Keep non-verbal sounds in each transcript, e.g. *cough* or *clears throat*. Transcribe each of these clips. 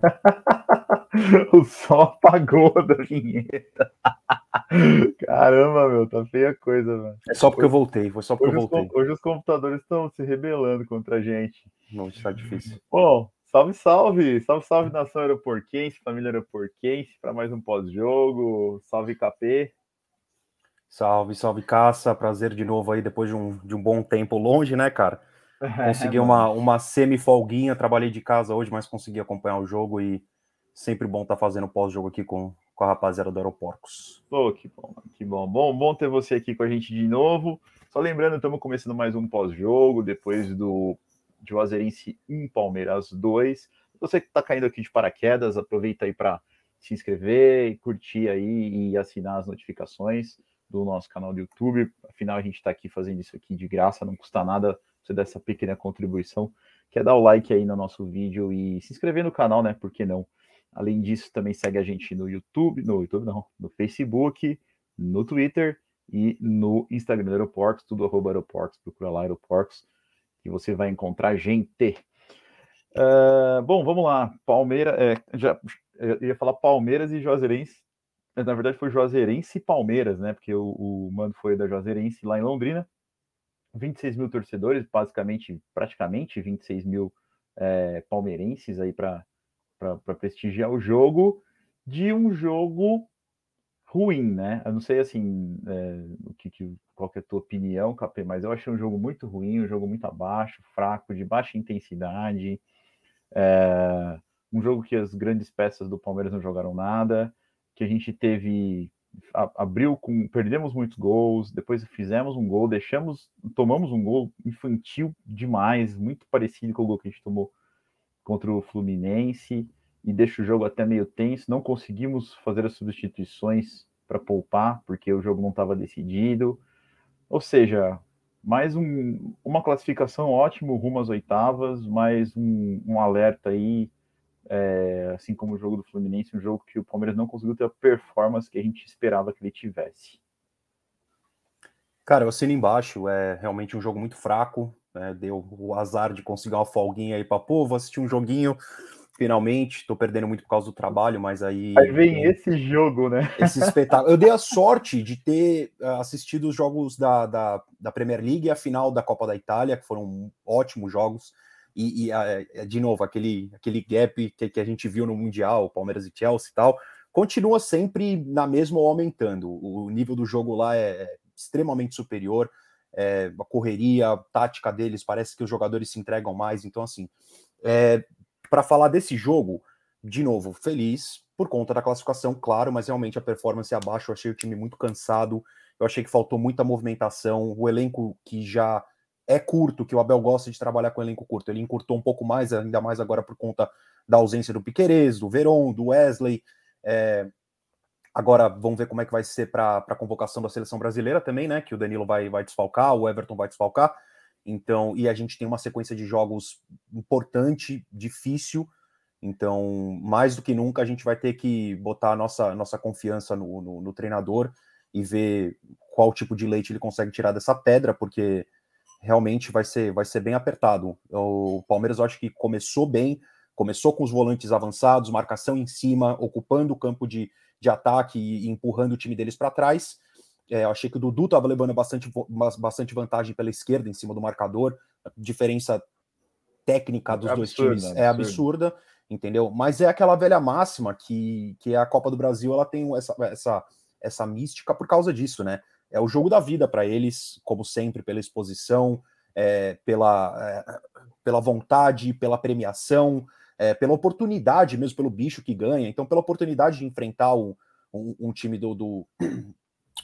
*laughs* o sol apagou da vinheta. *laughs* Caramba, meu, tá feia a coisa, mano. É só porque eu voltei, foi só porque hoje eu voltei. Os, hoje os computadores estão se rebelando contra a gente. Não, está difícil. Bom, salve, salve! Salve, salve, nação aeroporquense, família aeroporquense, para mais um pós-jogo. Salve, KP. Salve, salve, Caça. Prazer de novo aí, depois de um, de um bom tempo longe, né, cara? *laughs* Consegui é, uma, uma semi-folguinha, trabalhei de casa hoje, mas consegui acompanhar o jogo e sempre bom estar tá fazendo pós-jogo aqui com, com a rapaziada do Aeroporcos. Oh, que bom, que bom. Bom, bom ter você aqui com a gente de novo. Só lembrando, estamos começando mais um pós-jogo, depois do Juazeirense 1, Palmeiras 2. Você que está caindo aqui de paraquedas, aproveita aí para se inscrever, curtir aí e assinar as notificações do nosso canal do YouTube. Afinal, a gente está aqui fazendo isso aqui de graça, não custa nada você dar essa pequena contribuição. Quer dar o like aí no nosso vídeo e se inscrever no canal, né? Por que não? Além disso, também segue a gente no YouTube, no YouTube não, no Facebook, no Twitter e no Instagram do Aeroportos, tudo arroba Aeroportos, procura lá Aeroportos, que você vai encontrar gente. Uh, bom, vamos lá. Palmeiras, é, já eu ia falar Palmeiras e Juazeirense, na verdade foi Juazeirense e Palmeiras, né? Porque o, o mando foi da Juazeirense lá em Londrina. 26 mil torcedores, basicamente, praticamente 26 mil é, palmeirenses aí para prestigiar o jogo de um jogo ruim, né? Eu não sei assim é, o que, que, qual que é a tua opinião, KP, mas eu achei um jogo muito ruim, um jogo muito abaixo, fraco, de baixa intensidade, é, um jogo que as grandes peças do Palmeiras não jogaram nada, que a gente teve abriu com perdemos muitos gols, depois fizemos um gol, deixamos, tomamos um gol infantil demais, muito parecido com o gol que a gente tomou contra o Fluminense e deixa o jogo até meio tenso. Não conseguimos fazer as substituições para poupar, porque o jogo não estava decidido. Ou seja, mais um, uma classificação ótimo rumo às oitavas, mais um, um alerta aí, é, assim como o jogo do Fluminense, um jogo que o Palmeiras não conseguiu ter a performance que a gente esperava que ele tivesse. Cara, eu assino embaixo, é realmente um jogo muito fraco, né? deu o azar de conseguir uma folguinha aí para pô, vou assistir um joguinho finalmente. Tô perdendo muito por causa do trabalho, mas aí. Aí vem esse jogo, né? Esse espetáculo. Eu dei a sorte de ter eh, assistido os jogos da, da, da Premier League e a final da Copa da Itália, que foram ótimos jogos. E, e eh, de novo, aquele, aquele gap que, que a gente viu no Mundial, Palmeiras e Chelsea e tal, continua sempre na mesma ou aumentando. O nível do jogo lá é, é extremamente superior é, a correria, a tática deles, parece que os jogadores se entregam mais. Então, assim, é, para falar desse jogo, de novo, feliz por conta da classificação, claro, mas realmente a performance abaixo, eu achei o time muito cansado, eu achei que faltou muita movimentação, o elenco que já é curto, que o Abel gosta de trabalhar com elenco curto, ele encurtou um pouco mais, ainda mais agora por conta da ausência do Piquerez, do Veron, do Wesley, é, Agora vamos ver como é que vai ser para a convocação da seleção brasileira também, né? Que o Danilo vai, vai desfalcar, o Everton vai desfalcar. Então, e a gente tem uma sequência de jogos importante, difícil. Então, mais do que nunca, a gente vai ter que botar a nossa, nossa confiança no, no, no treinador e ver qual tipo de leite ele consegue tirar dessa pedra, porque realmente vai ser, vai ser bem apertado. O Palmeiras, eu acho que começou bem, começou com os volantes avançados, marcação em cima, ocupando o campo de, de ataque e empurrando o time deles para trás. É, eu achei que o Dudu estava levando bastante, bastante vantagem pela esquerda em cima do marcador. A diferença técnica dos é dois absurda, times é absurda, entendeu? Mas é aquela velha máxima que, que a Copa do Brasil ela tem essa, essa, essa mística por causa disso, né? É o jogo da vida para eles, como sempre, pela exposição, é, pela, é, pela vontade, pela premiação, é, pela oportunidade mesmo, pelo bicho que ganha, então pela oportunidade de enfrentar um, um, um time do, do *clears throat*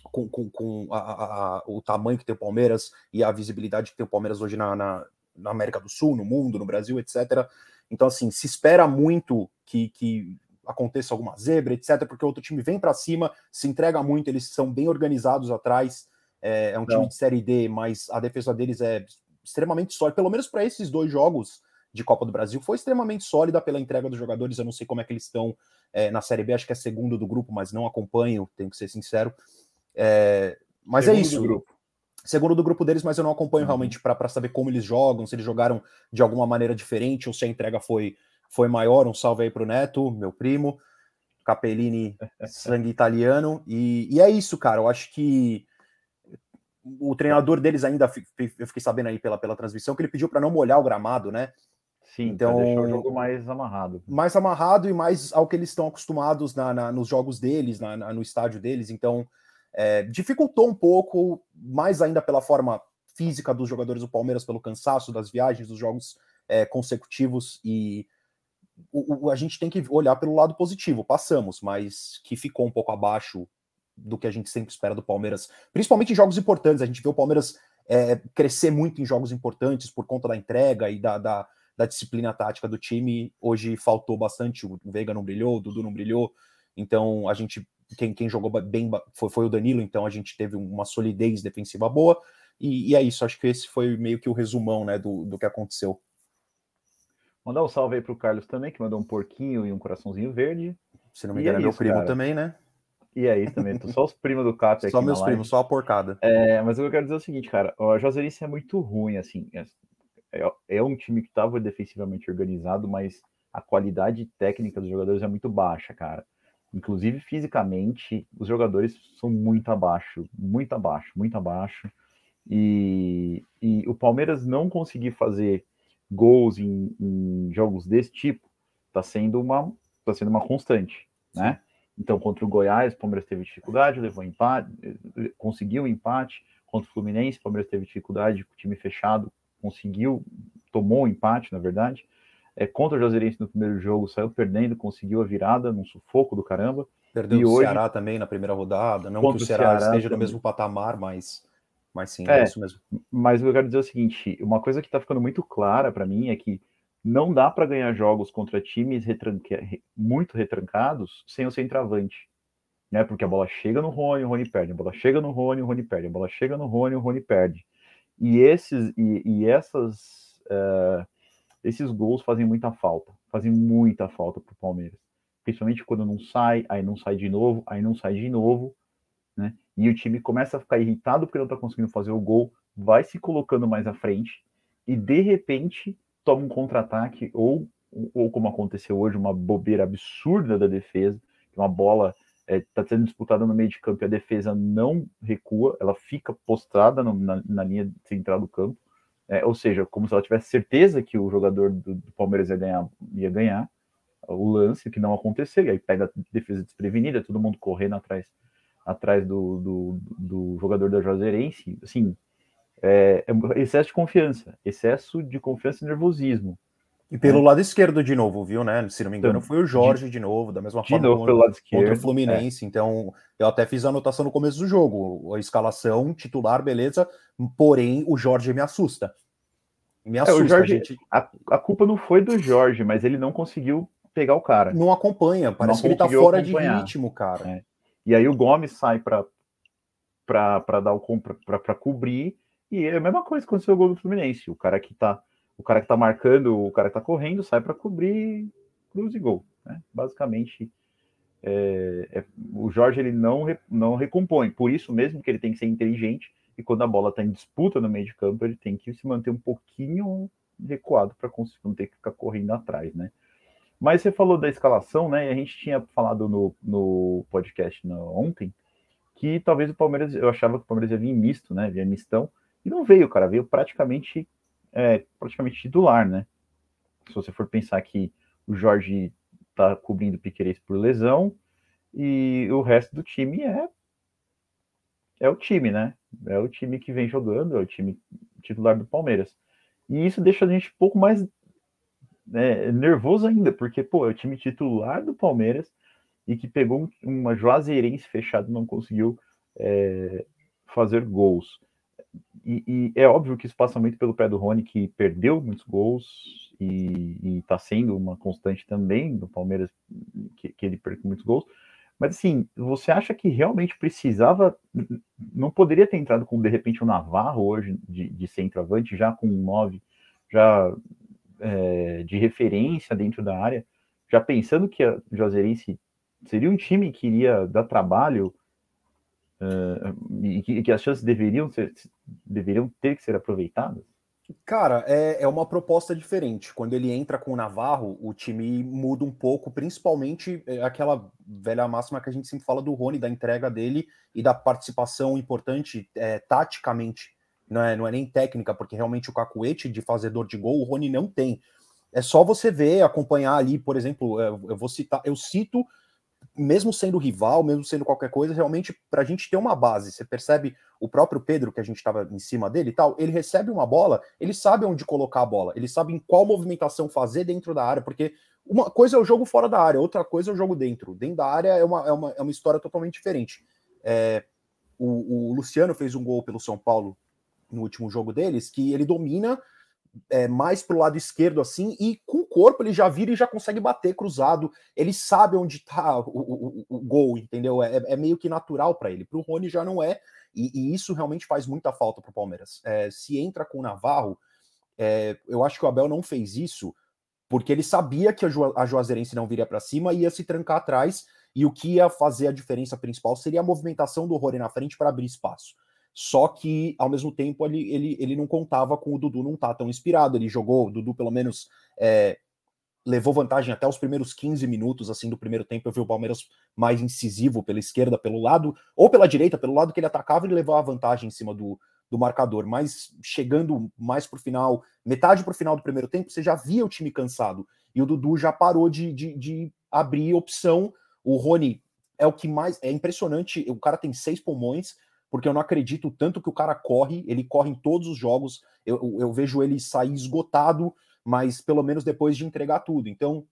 com, com, com a, a, o tamanho que tem o Palmeiras e a visibilidade que tem o Palmeiras hoje na, na, na, América do Sul, no mundo, no Brasil, etc. Então, assim, se espera muito que, que aconteça alguma zebra, etc., porque o outro time vem para cima, se entrega muito, eles são bem organizados atrás. É, é um Não. time de Série D, mas a defesa deles é extremamente sólida, pelo menos para esses dois jogos de Copa do Brasil foi extremamente sólida pela entrega dos jogadores. Eu não sei como é que eles estão é, na Série B, acho que é segundo do grupo, mas não acompanho, tenho que ser sincero. É, mas é segundo é isso. Do grupo. Segundo do grupo deles, mas eu não acompanho uhum. realmente para saber como eles jogam, se eles jogaram de alguma maneira diferente ou se a entrega foi, foi maior. Um salve aí para o Neto, meu primo, Capellini, *laughs* sangue italiano. E, e é isso, cara. Eu acho que o treinador deles ainda, eu fiquei sabendo aí pela, pela transmissão, que ele pediu para não molhar o gramado, né? Sim, então deixar o jogo mais amarrado. Mais amarrado e mais ao que eles estão acostumados na, na nos jogos deles, na, na, no estádio deles. Então, é, dificultou um pouco, mais ainda pela forma física dos jogadores do Palmeiras, pelo cansaço das viagens, dos jogos é, consecutivos. E o, o, a gente tem que olhar pelo lado positivo. Passamos, mas que ficou um pouco abaixo do que a gente sempre espera do Palmeiras, principalmente em jogos importantes. A gente vê o Palmeiras é, crescer muito em jogos importantes por conta da entrega e da, da, da, disciplina tática do time. Hoje faltou bastante, o Veiga não brilhou, o Dudu não brilhou. Então a gente quem, quem jogou bem foi, foi o Danilo, então a gente teve uma solidez defensiva boa, e, e, é isso, acho que esse foi meio que o resumão né, do, do que aconteceu. Mandar um salve aí pro Carlos também, que mandou um porquinho e um coraçãozinho verde. Se não me engano, é, é meu primo cara. também, né? E é isso também, só os primos do Cap aqui. Só meus primos, só a porcada. É, mas o que eu quero dizer é o seguinte, cara, a Joserice é muito ruim, assim. É, é, é um time que estava defensivamente organizado, mas a qualidade técnica dos jogadores é muito baixa, cara. Inclusive, fisicamente, os jogadores são muito abaixo, muito abaixo, muito abaixo. E, e o Palmeiras não conseguir fazer gols em, em jogos desse tipo está sendo uma tá sendo uma constante, né? Então, contra o Goiás, o Palmeiras teve dificuldade, levou empate, conseguiu um empate. Contra o Fluminense, o Palmeiras teve dificuldade, o time fechado conseguiu, tomou um empate, na verdade é, contra o Juazeirense no primeiro jogo, saiu perdendo, conseguiu a virada num sufoco do caramba. Perdeu e o hoje, Ceará também na primeira rodada, não que o Ceará, Ceará esteja também. no mesmo patamar, mas, mas sim, é, é isso mesmo. Mas eu quero dizer o seguinte, uma coisa que está ficando muito clara para mim é que não dá para ganhar jogos contra times retranca, muito retrancados sem o centroavante. Né? Porque a bola chega no Rony, o Rony perde, a bola chega no Rony, o Rony perde, a bola chega no Rony, o Rony perde. E esses e, e essas uh, esses gols fazem muita falta, fazem muita falta para o Palmeiras. Principalmente quando não sai, aí não sai de novo, aí não sai de novo, né? E o time começa a ficar irritado porque não está conseguindo fazer o gol, vai se colocando mais à frente e de repente toma um contra-ataque ou, ou como aconteceu hoje, uma bobeira absurda da defesa, uma bola está é, sendo disputada no meio de campo e a defesa não recua, ela fica postrada no, na, na linha central do campo é, ou seja, como se ela tivesse certeza que o jogador do, do, Palmeiras ia ganhar, ia ganhar o lance, que não aconteceu, e aí pega a defesa desprevenida, todo mundo correndo atrás, atrás do, do, do jogador da Juazeirense, assim, é, é, excesso de confiança, excesso de confiança e nervosismo. E pelo é. lado esquerdo de novo, viu, né? Se não me engano, foi o Jorge de, de novo, da mesma de forma novo, pelo lado esquerdo, contra o Fluminense. É. Então, eu até fiz a anotação no começo do jogo. A escalação, titular, beleza. Porém, o Jorge me assusta. Me assusta, é, Jorge, a, gente... a, a, culpa não foi do Jorge, mas ele não conseguiu pegar o cara. Não acompanha, parece não que ele tá fora acompanhar. de ritmo, cara. É. E aí o Gomes sai para dar o para cobrir e é a mesma coisa que aconteceu o gol do Fluminense. O cara que tá o cara que tá marcando, o cara que tá correndo, sai para cobrir cruz e gol. Né? Basicamente, é, é, o Jorge ele não, não recompõe. Por isso mesmo que ele tem que ser inteligente e quando a bola está em disputa no meio de campo, ele tem que se manter um pouquinho recuado para não ter que ficar correndo atrás, né? Mas você falou da escalação, né? E a gente tinha falado no, no podcast no, ontem que talvez o Palmeiras, eu achava que o Palmeiras ia vir misto, né? Via mistão, e não veio, cara, veio praticamente é, praticamente titular, né? Se você for pensar que o Jorge tá cobrindo o Piqueires por lesão e o resto do time é é o time, né? É o time que vem jogando, é o time titular do Palmeiras. E isso deixa a gente um pouco mais né, nervoso ainda, porque, pô, é o time titular do Palmeiras e que pegou uma Juazeirense fechada não conseguiu é, fazer gols. E, e, é óbvio que isso passa muito pelo pé do Rony, que perdeu muitos gols e está sendo uma constante também do Palmeiras, que, que ele perdeu muitos gols. Mas assim, você acha que realmente precisava, não poderia ter entrado com de repente o Navarro hoje de, de centroavante, já com um 9, já é, de referência dentro da área, já pensando que a Juazeirense seria um time que iria dar trabalho uh, e, que, que, as chances deveriam, ser, deveriam ter que ser aproveitadas? Cara, é, é uma proposta diferente. Quando ele entra com o Navarro, o time muda um pouco, principalmente é, aquela velha máxima que a gente sempre fala do Rony, da entrega dele e da participação importante é, taticamente. Não é, não é nem técnica, porque realmente o cacuete de fazedor de gol o Rony não tem. É só você ver, acompanhar ali, por exemplo, é, eu vou citar, eu cito mesmo sendo rival, mesmo sendo qualquer coisa, realmente para a gente ter uma base. Você percebe o próprio Pedro, que a gente estava em cima dele e tal, ele recebe uma bola, ele sabe onde colocar a bola, ele sabe em qual movimentação fazer dentro da área, porque uma coisa é o jogo fora da área, outra coisa é o jogo dentro. Dentro da área é uma, é uma, é uma história totalmente diferente. É, o, o Luciano fez um gol pelo São Paulo no último jogo deles, que ele domina é, mais para o lado esquerdo assim, e com o corpo ele já vira e já consegue bater cruzado. Ele sabe onde está o, o, o, gol, entendeu? É, é meio que natural para ele. Para o Rony já não é, e, e, isso realmente faz muita falta para o Palmeiras. É, se entra com o Navarro, é, eu acho que o Abel não fez isso porque ele sabia que a, Ju, a Juazeirense não viria para cima e ia se trancar atrás, e o que ia fazer a diferença principal seria a movimentação do Rony na frente para abrir espaço. Só que, ao mesmo tempo, ele, ele, ele não contava com o Dudu não tá tão inspirado. Ele jogou, o Dudu, pelo menos, é, levou vantagem até os primeiros 15 minutos assim do primeiro tempo. Eu vi o Palmeiras mais incisivo pela esquerda, pelo lado, ou pela direita, pelo lado que ele atacava, ele levava vantagem em cima do, do marcador. Mas chegando mais para o final, metade para o final do primeiro tempo, você já via o time cansado. E o Dudu já parou de, de, de abrir opção. O Rony é o que mais. É impressionante. O cara tem seis pulmões porque eu não acredito tanto que o cara corre, ele corre em todos os jogos, eu, eu vejo ele sair esgotado, mas pelo menos depois de entregar tudo. Então,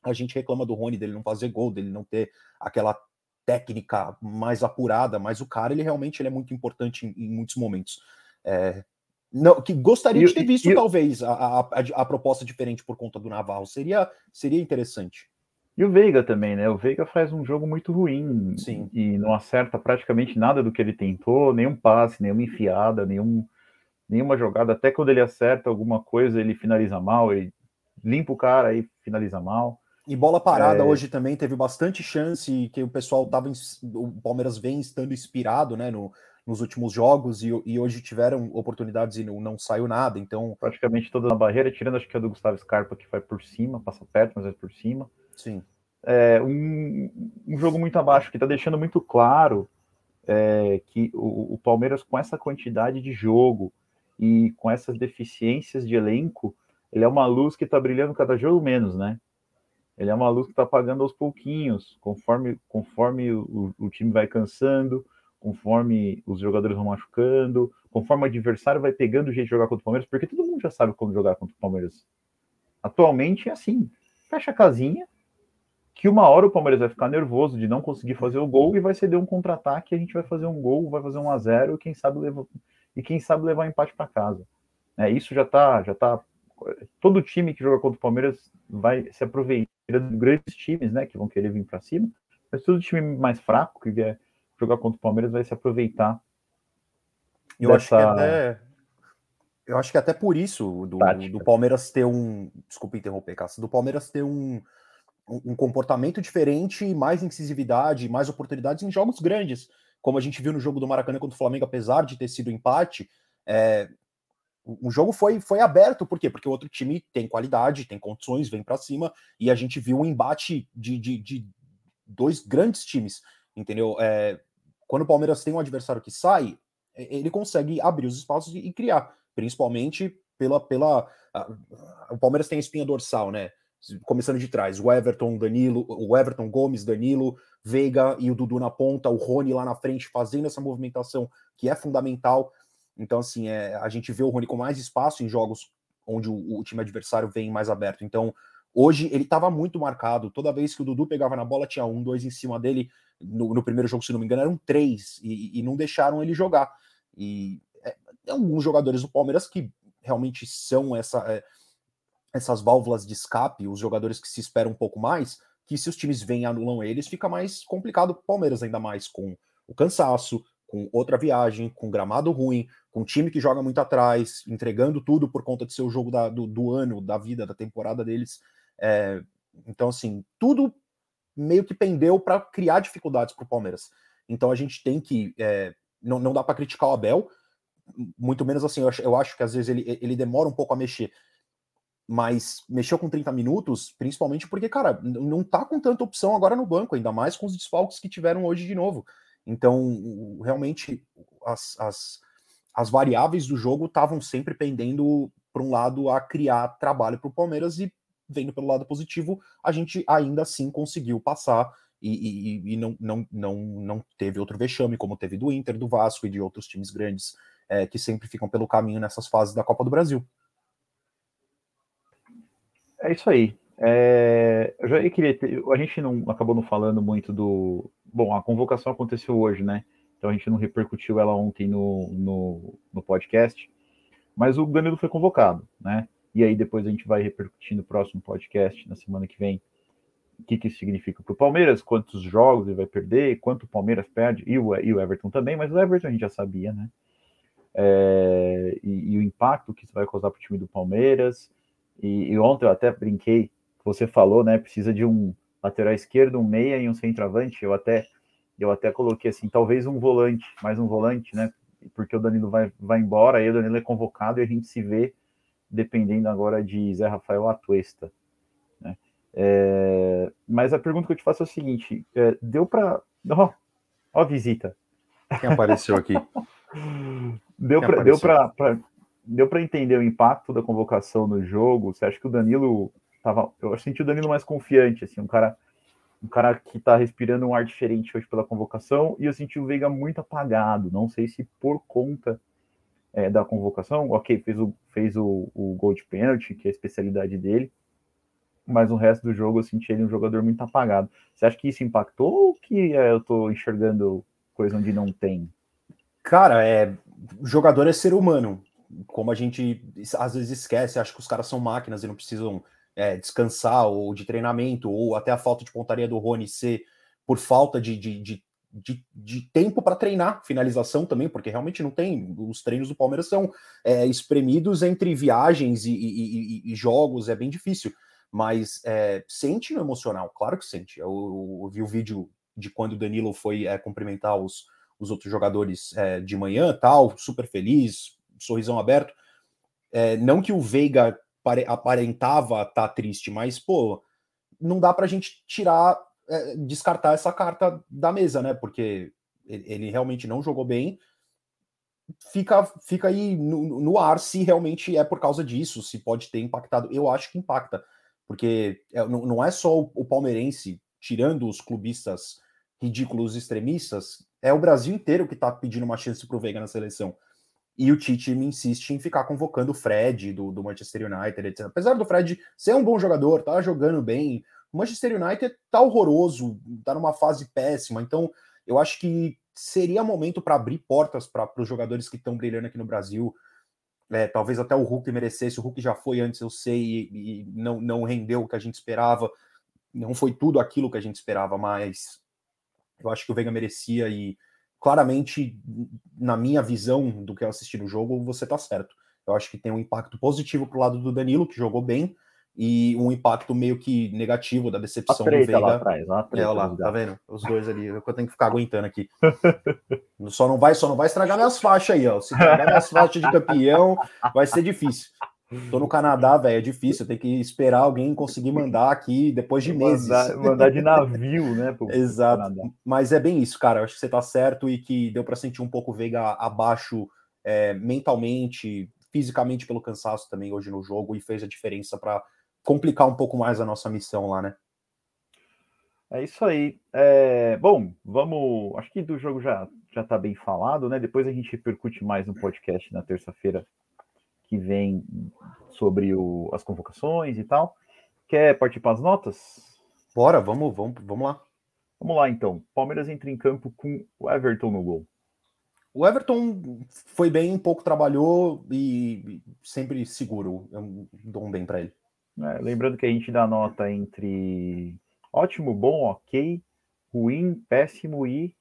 a gente reclama do Rony dele não fazer gol, dele não ter aquela técnica mais apurada, mas o cara, ele realmente ele é muito importante em, em muitos momentos. É, não, que gostaria de ter visto, talvez, a, a, a, a, proposta diferente por conta do Navarro. Seria, seria interessante. E o Veiga também, né? O Veiga faz um jogo muito ruim Sim. e não acerta praticamente nada do que ele tentou, nenhum passe, nenhuma enfiada, nenhum, nenhuma jogada. Até quando ele acerta alguma coisa, ele finaliza mal, ele limpa o cara e finaliza mal. E bola parada é... hoje também teve bastante chance que o pessoal tava. O Palmeiras vem estando inspirado, né? No, nos últimos jogos e, e, hoje tiveram oportunidades e não, não, saiu nada. Então. Praticamente toda na barreira, tirando acho que a do Gustavo Scarpa, que vai por cima, passa perto, mas é por cima. Sim. É, um, um jogo muito abaixo, que está deixando muito claro é, que o, o, Palmeiras, com essa quantidade de jogo e com essas deficiências de elenco, ele é uma luz que está brilhando cada jogo menos, né? Ele é uma luz que está apagando aos pouquinhos, conforme, conforme o, o, time vai cansando, conforme os jogadores vão machucando, conforme o adversário vai pegando o jeito de jogar contra o Palmeiras, porque todo mundo já sabe como jogar contra o Palmeiras. Atualmente é assim fecha a casinha, que uma hora o Palmeiras vai ficar nervoso de não conseguir fazer o gol e vai ceder um contra-ataque, a gente vai fazer um gol, vai fazer um a zero, quem sabe levar e quem sabe levar empate para casa. É, isso já tá, já tá todo time que joga contra o Palmeiras vai se aproveitar dos grandes times, né, que vão querer vir para cima, mas todo time mais fraco que quer jogar contra o Palmeiras vai se apeitar. Eu dessa... acho que até eu acho que até por isso do, do Palmeiras ter um. Desculpa interromper, Cássio. Do Palmeiras ter um, um comportamento diferente, mais incisividade, mais oportunidades em jogos grandes. Como a gente viu no jogo do Maracanã contra o Flamengo, apesar de ter sido empate, é, o jogo foi, foi aberto, por quê? Porque o outro time tem qualidade, tem condições, vem para cima, e a gente viu um embate de, de, de dois grandes times, entendeu? É, quando o Palmeiras tem um adversário que sai, ele consegue abrir os espaços e, criar principalmente pela. pela a, o Palmeiras tem a espinha dorsal, né? Começando de trás, o Everton, Danilo, o Everton Gomes, Danilo, Veiga e o Dudu na ponta, o Rony lá na frente fazendo essa movimentação que é fundamental. Então, assim, é, a gente vê o Rony com mais espaço em jogos onde o, o time adversário vem mais aberto. Então, hoje ele estava muito marcado. Toda vez que o Dudu pegava na bola, tinha um, dois em cima dele. No, no primeiro jogo, se não me engano, eram três, e, e não deixaram ele jogar. E alguns jogadores do Palmeiras que realmente são essa, é, essas válvulas de escape, os jogadores que se esperam um pouco mais, que se os times vêm e anulam eles, fica mais complicado o Palmeiras, ainda mais com o cansaço, com outra viagem, com gramado ruim, com um time que joga muito atrás, entregando tudo por conta de ser o jogo da, do, do, ano, da vida, da temporada deles. É, então, assim, tudo meio que pendeu para criar dificuldades para o Palmeiras. Então a gente tem que. É, não, não dá para criticar o Abel, muito menos assim, eu acho, eu acho que às vezes ele, ele demora um pouco a mexer, mas mexeu com 30 minutos, principalmente porque, cara, não tá com tanta opção agora no banco, ainda mais com os desfalques que tiveram hoje de novo. Então, realmente, as, as, as variáveis do jogo estavam sempre pendendo para um lado a criar trabalho para o Palmeiras e vendo pelo lado positivo, a gente ainda assim conseguiu passar e, e, e, não, não, não, não teve outro vexame, como teve do Inter, do Vasco e de outros times grandes é, que sempre ficam pelo caminho nessas fases da Copa do Brasil. É isso aí. É, eu já queria ter, a gente não acabou não falando muito do. Bom, a convocação aconteceu hoje, né? Então a gente não repercutiu ela ontem no, no, no podcast, mas o Danilo foi convocado, né? E aí depois a gente vai repercutir no próximo podcast, na semana que vem, o que, que isso significa para o Palmeiras, quantos jogos ele vai perder, quanto o Palmeiras perde, e o, e o Everton também, mas o Everton a gente já sabia, né? É, e, e, o impacto que isso vai causar para o time do Palmeiras. E, e, ontem eu até brinquei, você falou, né? Precisa de um lateral esquerdo, um meia e um centroavante. Eu até eu até coloquei assim, talvez um volante, mais um volante, né? Porque o Danilo vai, vai embora, aí o Danilo é convocado e a gente se vê dependendo agora de Zé Rafael Atuesta. Né? É, mas a pergunta que eu te faço é o seguinte: é, deu para. Ó, oh, a visita. Quem apareceu aqui? *laughs* deu para deu para deu para entender o impacto da convocação no jogo? Você acha que o Danilo tava? Eu senti o Danilo mais confiante, assim, um cara um cara que está respirando um ar diferente hoje pela convocação, e eu senti o Veiga muito apagado. Não sei se por conta é, da convocação, ok, fez, o, fez o, o gol de pênalti, que é a especialidade dele, mas o resto do jogo eu senti ele um jogador muito apagado. Você acha que isso impactou ou que é, eu estou enxergando coisa onde não tem? Cara, é jogador é ser humano. Como a gente às vezes esquece, acho que os caras são máquinas e não precisam é, descansar ou de treinamento, ou até a falta de pontaria do Rony ser por falta de, de, de, de, de tempo para treinar finalização também, porque realmente não tem. Os treinos do Palmeiras são é, espremidos entre viagens e, e, e, e, jogos, é bem difícil. Mas é, sente no emocional, claro que sente. Eu, eu vi o vídeo de quando o Danilo foi é, cumprimentar os, os outros jogadores é, de manhã, tal, super feliz, sorrisão aberto. É, não que o Veiga aparentava estar tá triste, mas, pô, não dá para a gente tirar, é, descartar essa carta da mesa, né? Porque ele, realmente não jogou bem. Fica, fica aí no, no, ar se realmente é por causa disso, se pode ter impactado. Eu acho que impacta, porque é, não, não é só o, o palmeirense, tirando os clubistas ridículos extremistas, é o Brasil inteiro que está pedindo uma chance para o Veiga na seleção. E o Tite me insiste em ficar convocando o Fred do, do Manchester United, etc. Apesar do Fred ser um bom jogador, tá jogando bem, Manchester United tá horroroso, tá numa fase péssima. Então, eu acho que seria momento para abrir portas para os jogadores que estão brilhando aqui no Brasil. É, talvez até o Hulk merecesse. O Hulk já foi antes, eu sei, e, e não, não rendeu o que a gente esperava. Não foi tudo aquilo que a gente esperava, mas eu acho que o Veiga merecia e claramente, na minha visão do que eu assisti no jogo, você tá certo. Eu acho que tem um impacto positivo pro lado do Danilo, que jogou bem, e um impacto meio que negativo da decepção do Veiga. Lá atrás, lá atrás, é, lá, tá vendo? Os dois ali, eu tenho que ficar aguentando aqui. *laughs* só não vai, só não vai estragar minhas faixas aí, ó. Se estragar minhas faixas de campeão, vai ser difícil. Tô no Canadá, velho, é difícil. Tem que esperar alguém conseguir mandar aqui depois de meses. Mandar, *laughs* mandar de navio, né? Pro, Exato. Pro Mas é bem isso, cara. Eu acho que você tá certo e que deu para sentir um pouco o Veiga abaixo é, mentalmente, fisicamente pelo cansaço também hoje no jogo e fez a diferença para complicar um pouco mais a nossa missão lá, né? É isso aí. É, bom, vamos. Acho que do jogo já já tá bem falado, né? Depois a gente repercute mais no podcast na terça-feira que vem sobre o, as convocações e tal. Quer participar das notas? Bora, vamos, vamos, vamos lá. Vamos lá então. Palmeiras entra em campo com o Everton no gol. O Everton foi bem, pouco trabalhou e sempre seguro. Eu dou um bem para ele. É, lembrando que a gente dá nota entre ótimo, bom, ok, ruim, péssimo e.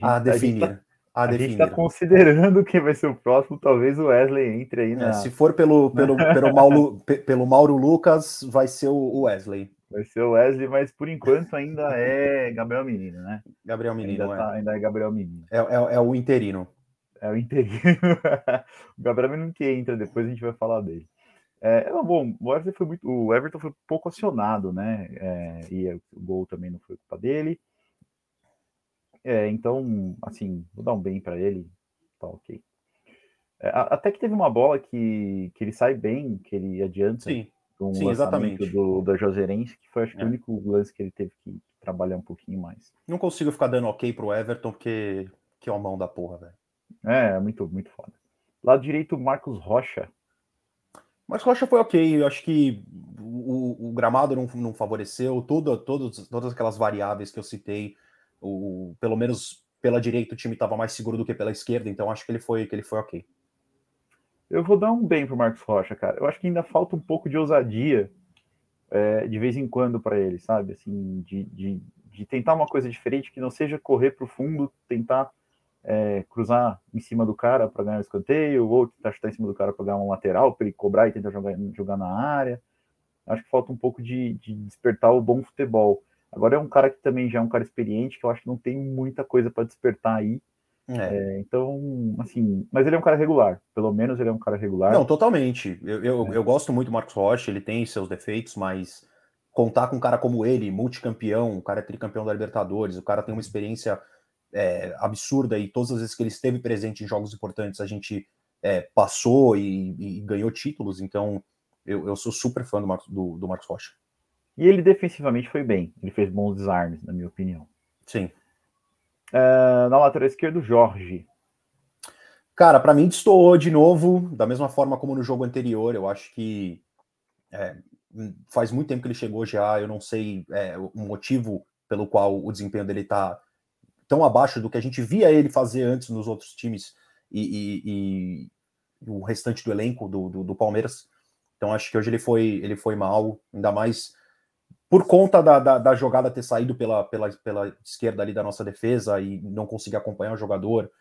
A, gente, a definir. A gente tá, a, a gente está considerando quem vai ser o próximo, talvez o Wesley entre aí é, na... é, Se for pelo, pelo, pelo, Mauro, pelo Mauro Lucas, vai ser o Wesley. Vai ser o Wesley, mas por enquanto ainda é Gabriel Menino, né? Gabriel Menino, ainda, é. Tá, ainda é Gabriel Menino. É, é, é, o interino. É o interino. *laughs* o Gabriel não que entra, depois a gente vai falar dele. É, não, bom, o Everton foi muito, o Everton foi pouco acionado, né? É, e o gol também não foi culpa dele. É, então, assim, vou dar um bem para ele, tá ok. É, até que teve uma bola que, que ele sai bem, que ele adianta. Sim, um sim exatamente. Do, da Joserense, que foi acho que é. o único lance que ele teve que trabalhar um pouquinho mais. Não consigo ficar dando ok pro Everton, porque que é o mão da porra, velho. É, muito, muito foda. Lado direito, Marcos Rocha. Marcos Rocha foi ok. Eu acho que o, o gramado não, não favoreceu. Tudo, todos, todas aquelas variáveis que eu citei, o, pelo menos pela direita o time estava mais seguro do que pela esquerda, então acho que ele foi, que ele foi ok. Eu vou dar um bem pro Marcos Rocha, cara. Eu acho que ainda falta um pouco de ousadia é, de vez em quando para ele, sabe? Assim, de, de, de, tentar uma coisa diferente que não seja correr para o fundo, tentar é, cruzar em cima do cara para ganhar o escanteio, ou tentar chutar em cima do cara para ganhar um lateral, para ele cobrar e tentar jogar, jogar na área. Acho que falta um pouco de, de despertar o bom futebol. Agora é um cara que também já é um cara experiente, que eu acho que não tem muita coisa para despertar aí. É. É, então, assim, mas ele é um cara regular, pelo menos ele é um cara regular. Não, totalmente. Eu, eu, é. eu gosto muito do Marcos Rocha, ele tem seus defeitos, mas contar com um cara como ele, multicampeão, o cara é tricampeão da Libertadores, o cara tem uma experiência é, absurda e todas as vezes que ele esteve presente em jogos importantes a gente é, passou e, e, ganhou títulos, então eu, eu sou super fã do, Marcos, do, do Marcos Rocha. E ele defensivamente foi bem, ele fez bons desarmes, na minha opinião. Sim. Uh, na lateral esquerda, Jorge. Cara, para mim destoou de novo, da mesma forma como no jogo anterior. Eu acho que é, faz muito tempo que ele chegou já. Eu não sei é, o motivo pelo qual o desempenho dele tá tão abaixo do que a gente via ele fazer antes nos outros times e, e, e o restante do elenco do, do, do, Palmeiras. Então acho que hoje ele foi ele foi mal, ainda mais por conta da, da, da, jogada ter saído pela, pela, pela esquerda ali da nossa defesa e não conseguir acompanhar o jogador.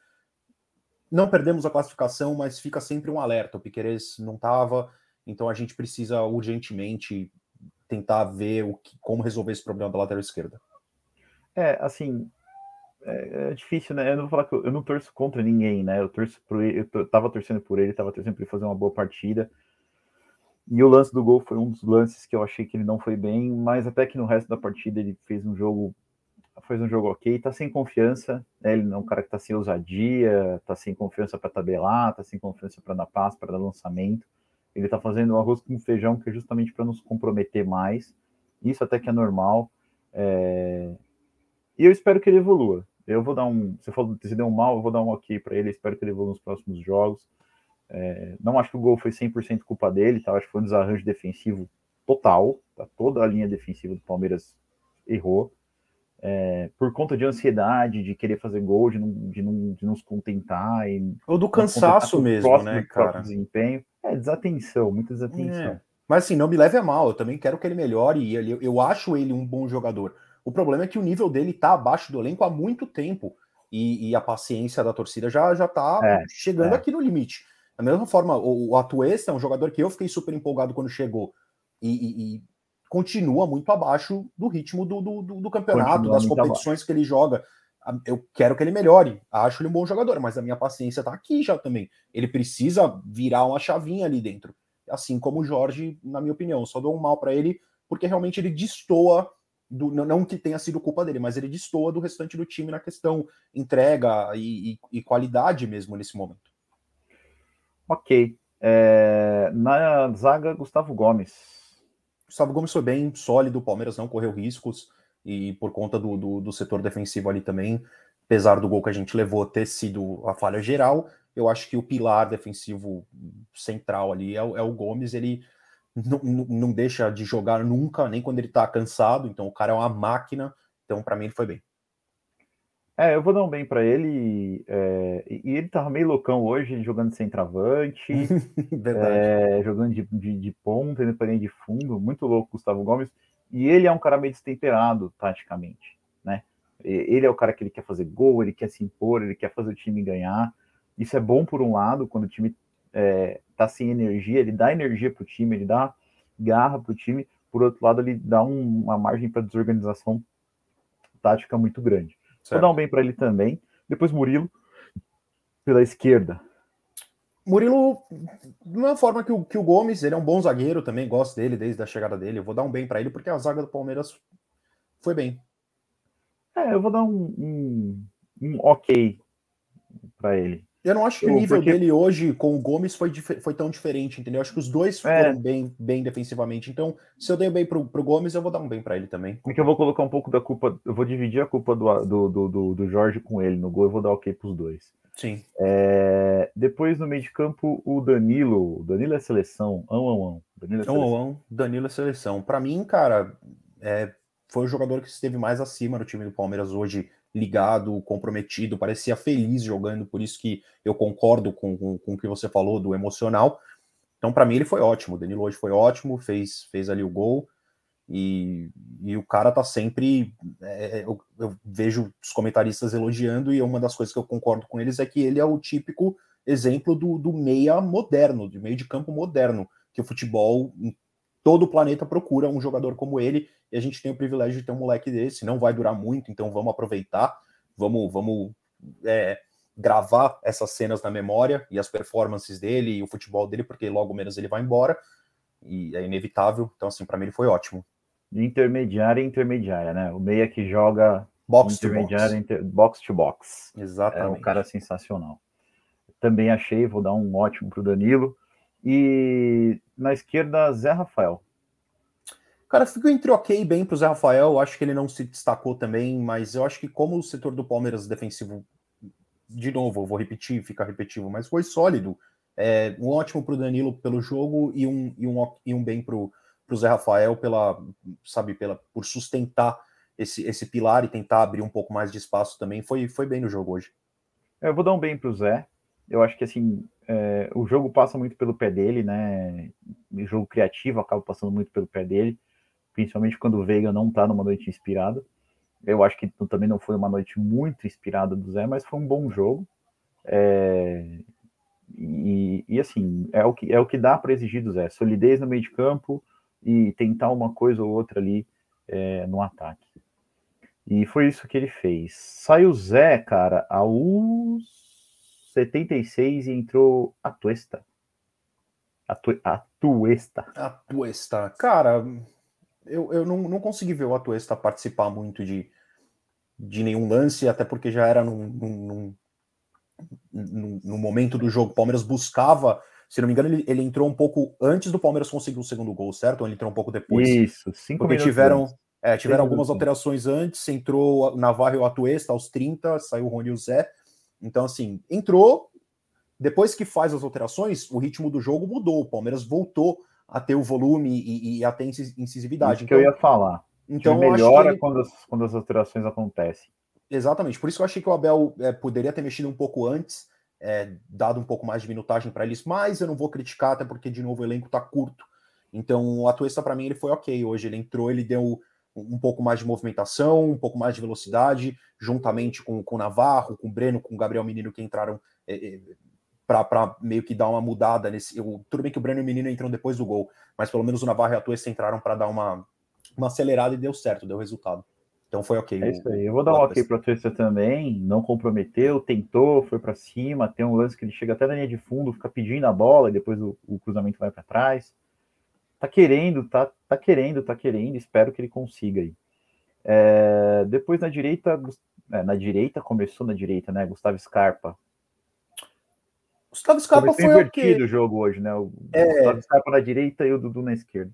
Não perdemos a classificação, mas fica sempre um alerta. O Piqueires não estava, então a gente precisa urgentemente tentar ver o que, como resolver esse problema da lateral esquerda. É, assim, é, é, difícil, né? Eu não vou falar que eu, eu, não torço contra ninguém, né? Eu torço por ele, eu tava torcendo por ele, tava torcendo por ele fazer uma boa partida. E o lance do gol foi um dos lances que eu achei que ele não foi bem, mas até que no resto da partida ele fez um jogo fez um jogo ok, tá sem confiança, né? Ele é um cara que tá sem ousadia, tá sem confiança para tabelar, tá sem confiança para dar passo, para dar lançamento. Ele tá fazendo um arroz com feijão que é justamente para nos comprometer mais. Isso até que é normal. É... E eu espero que ele evolua. Eu vou dar um. Você falou que se deu um mal, eu vou dar um ok para ele. Espero que ele evolua nos próximos jogos. É, não acho que o gol foi 100% culpa dele, tá? acho que foi um desarranjo defensivo total. Tá? Toda a linha defensiva do Palmeiras errou. É, por conta de ansiedade, de querer fazer gol, de não, de não, de não se contentar. E, Ou do cansaço mesmo, né, cara? Desempenho. É, desatenção, muita desatenção. É. Mas assim, não me leve a mal, eu também quero que ele melhore e ele, eu acho ele um bom jogador. O problema é que o nível dele tá abaixo do elenco há muito tempo e, e a paciência da torcida já, já tá é, chegando é. aqui no limite. Da mesma forma, o, o Atuesta é um jogador que eu fiquei super empolgado quando chegou e, e, e continua muito abaixo do ritmo do, do, do campeonato, continua das competições abaixo. que ele joga. Eu quero que ele melhore, acho ele um bom jogador, mas a minha paciência tá aqui já também. Ele precisa virar uma chavinha ali dentro, assim como o Jorge, na minha opinião. Só dou um mal para ele porque realmente ele destoa do, não que tenha sido culpa dele, mas ele destoa do restante do time na questão entrega e, e, e qualidade mesmo nesse momento. Ok. É, na zaga, Gustavo Gomes. Gustavo Gomes foi bem sólido, o Palmeiras não correu riscos, e por conta do, do, do, setor defensivo ali também, apesar do gol que a gente levou ter sido a falha geral, eu acho que o pilar defensivo central ali é, é o Gomes, ele não, não deixa de jogar nunca, nem quando ele tá cansado, então o cara é uma máquina, então para mim ele foi bem. É, eu vou dar um bem para ele. É, e ele tava meio loucão hoje, jogando sem travante, *laughs* é, jogando de, de, de ponta, indo para de fundo, muito louco Gustavo Gomes. E ele é um cara meio destemperado, taticamente, né? Ele é o cara que ele quer fazer gol, ele quer se impor, ele quer fazer o time ganhar. Isso é bom por um lado, quando o time é, tá sem energia, ele dá energia para o time, ele dá garra para o time. Por outro lado, ele dá um, uma margem para desorganização tática muito grande. Certo. Vou dar um bem para ele também. Depois Murilo. pela esquerda. Murilo, de uma forma que o, que o Gomes, ele é um bom zagueiro, também gosto dele desde a chegada dele. Eu vou dar um bem para ele, porque a zaga do Palmeiras foi bem. É, eu vou dar um, um, um ok para ele. Eu não acho que o nível porque... dele hoje com o Gomes foi, foi tão diferente, entendeu? Eu acho que os dois é. foram é. bem, bem defensivamente. Então, se eu dei bem pro, pro Gomes, eu vou dar um bem para ele também. Porque eu vou colocar um pouco da culpa, eu vou dividir a culpa do, do, do, do Jorge com ele no gol, eu vou dar ok pros dois. Sim. É, depois no meio de campo, o Danilo. O Danilo é seleção. Ão, ão, ão. Danilo é seleção. Ão, ão, Danilo é seleção. Para mim, cara, é, foi o jogador que esteve mais acima no time do Palmeiras hoje ligado, comprometido, parecia feliz jogando, por isso que eu concordo com, com, com o que você falou do emocional. Então, para mim, ele foi ótimo. O Danilo hoje foi ótimo, fez, fez ali o gol. E, e o cara tá sempre. É, eu, eu, vejo os comentaristas elogiando, e uma das coisas que eu concordo com eles é que ele é o típico exemplo do, do meia moderno, de meio de campo moderno, que o futebol todo o planeta procura um jogador como ele, e a gente tem o privilégio de ter um moleque desse, não vai durar muito, então vamos aproveitar, vamos, vamos é, gravar essas cenas na memória e as performances dele e o futebol dele, porque logo menos ele vai embora, e é inevitável, então assim, para mim ele foi ótimo. Intermediária e intermediária, né? O meia que joga box intermediária, to box. Inter, box to box. Exatamente. É um cara sensacional. Também achei, vou dar um ótimo para o Danilo. E na esquerda, Zé Rafael. Cara, fico entre ok e bem para o Zé Rafael. Acho que ele não se destacou também, mas eu acho que como o setor do Palmeiras defensivo, de novo, eu vou repetir, fica repetitivo, mas foi sólido. É, um ótimo para o Danilo pelo jogo e um, e um, e um bem para o Zé Rafael pela, sabe, pela, por sustentar esse, esse pilar e tentar abrir um pouco mais de espaço também. Foi, foi bem no jogo hoje. Eu vou dar um bem para o Zé. Eu acho que assim, é, o jogo passa muito pelo pé dele, né? O jogo criativo acaba passando muito pelo pé dele, principalmente quando o Veiga não tá numa noite inspirada. Eu acho que também não foi uma noite muito inspirada do Zé, mas foi um bom jogo. É, e, e, assim, é o que, é o que dá para exigir do Zé: solidez no meio de campo e tentar uma coisa ou outra ali é, no ataque. E foi isso que ele fez. Sai o Zé, cara, aos 76 e entrou a Tuesta. A, tu, a Tuesta. A Tuesta. Cara, eu, eu não, não consegui ver o Atuesta participar muito de, de nenhum lance, até porque já era num, num, num, num momento do jogo. O Palmeiras buscava, se não me engano, ele, ele entrou um pouco antes do Palmeiras conseguir o segundo gol, certo? Ou ele entrou um pouco depois? Isso, cinco Porque tiveram, é, tiveram algumas alterações antes, entrou Navarro e o Atuesta aos 30, saiu o Rony e o Zé. Então, assim, entrou. Depois que faz as alterações, o ritmo do jogo mudou. O Palmeiras voltou a ter o volume e, e a ter incisividade. Isso então, que eu ia falar. Então, melhora ele... quando, as, quando as alterações acontecem. Exatamente. Por isso que eu achei que o Abel é, poderia ter mexido um pouco antes, é, dado um pouco mais de minutagem para eles, mas eu não vou criticar, até porque, de novo, o elenco está curto. Então, o Atuesta, para mim, ele foi ok hoje. Ele entrou, ele deu um pouco mais de movimentação, um pouco mais de velocidade, juntamente com, com o Navarro, com o Breno, com o Gabriel Menino, que entraram é, é, para meio que dar uma mudada nesse. Eu, tudo bem que o Breno e o Menino entram depois do gol, mas pelo menos o Navarro e a Tuesta entraram para dar uma, uma acelerada e deu certo, deu resultado. Então foi ok. É isso aí. Eu vou dar um ok para a Tuesta também. Não comprometeu, tentou, foi para cima. Tem um lance que ele chega até na linha de fundo, fica pedindo a bola e depois o, o cruzamento vai para trás tá querendo, tá, tá querendo, tá querendo, espero que ele consiga aí. É, depois na direita, é, na direita, começou na direita, né? Gustavo Scarpa. Gustavo Scarpa foi invertido o jogo hoje, né? O é... Gustavo Scarpa na direita e o Dudu na esquerda.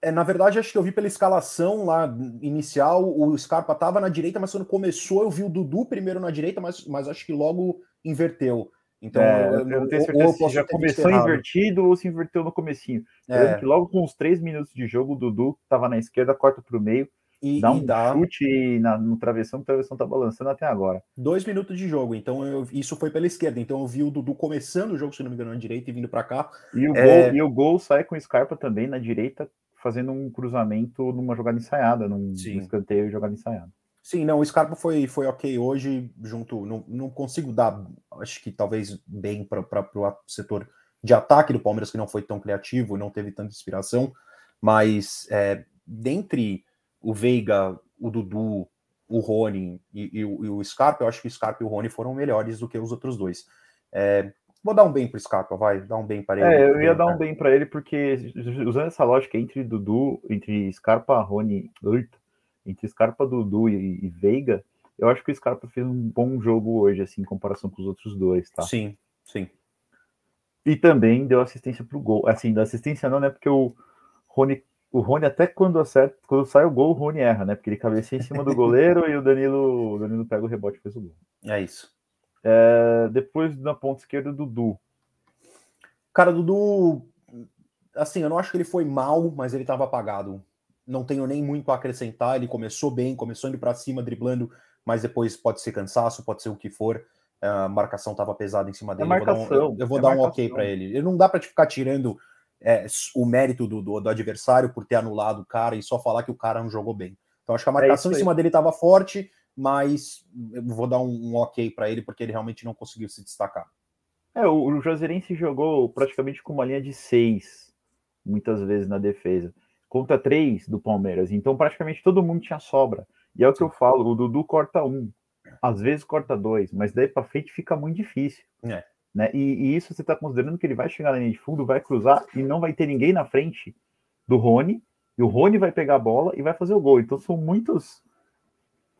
É, na verdade, acho que eu vi pela escalação lá inicial, o Scarpa tava na direita, mas quando começou eu vi o Dudu primeiro na direita, mas, mas acho que logo inverteu. Então, é, eu, não tenho certeza se já começou invertido ou se inverteu no comecinho. É. Logo com os três minutos de jogo, o Dudu estava na esquerda, corta para o meio, e, dá um dá... chute na, no travessão, o travessão tá balançando até agora. Dois minutos de jogo, então eu, isso foi pela esquerda. Então eu vi o Dudu começando o jogo, se não me engano, na direita e vindo para cá. E o, é... gol, e o gol sai com o Scarpa também na direita, fazendo um cruzamento numa jogada ensaiada, num, num escanteio jogada ensaiada. Sim, não, o Scarpa foi, foi ok hoje, junto. Não, não consigo dar, acho que talvez bem para o setor de ataque do Palmeiras, que não foi tão criativo, não teve tanta inspiração, mas é, dentre o Veiga, o Dudu, o Rony e, e, e, o Scarpa, eu acho que o Scarpa e o Rony foram melhores do que os outros dois. É, vou dar um bem para o Scarpa, vai, dar um bem para ele. É, eu ia dar um bem para ele, porque usando essa lógica entre Dudu, entre Scarpa, Rony, entre Scarpa, Dudu e, e Veiga, eu acho que o Scarpa fez um bom jogo hoje, assim, em comparação com os outros dois, tá? Sim, sim. E também deu assistência pro gol. Assim, da assistência não, né? Porque o Rony, o Rony até quando acerta, quando sai o gol, o Rony erra, né? Porque ele cabeceia em cima do goleiro e o Danilo, o Danilo pega o rebote e fez o gol. É isso. É, depois na ponta esquerda, Dudu. Cara, Dudu, assim, eu não acho que ele foi mal, mas ele estava apagado. Não tenho nem muito a acrescentar. Ele começou bem, começou indo para cima, driblando mas depois pode ser cansaço, pode ser o que for. A marcação estava pesada em cima é dele. É marcação, eu vou dar um, eu vou é dar um ok para ele. Ele não dá para te ficar tirando é, o mérito do, do, do, adversário por ter anulado o cara e só falar que o cara não jogou bem. Então acho que a é marcação em cima dele estava forte, mas eu vou dar um, um ok para ele porque ele realmente não conseguiu se destacar. É, o, o Joserense jogou praticamente com uma linha de seis, muitas vezes na defesa, contra três do Palmeiras. Então praticamente todo mundo tinha sobra. E é o que eu falo, o Dudu corta um, às vezes corta dois, mas daí para frente fica muito difícil. É. Né? E, e, isso você está considerando que ele vai chegar na linha de fundo, vai cruzar e não vai ter ninguém na frente do Rony, e o Rony vai pegar a bola e vai fazer o gol. Então são muitos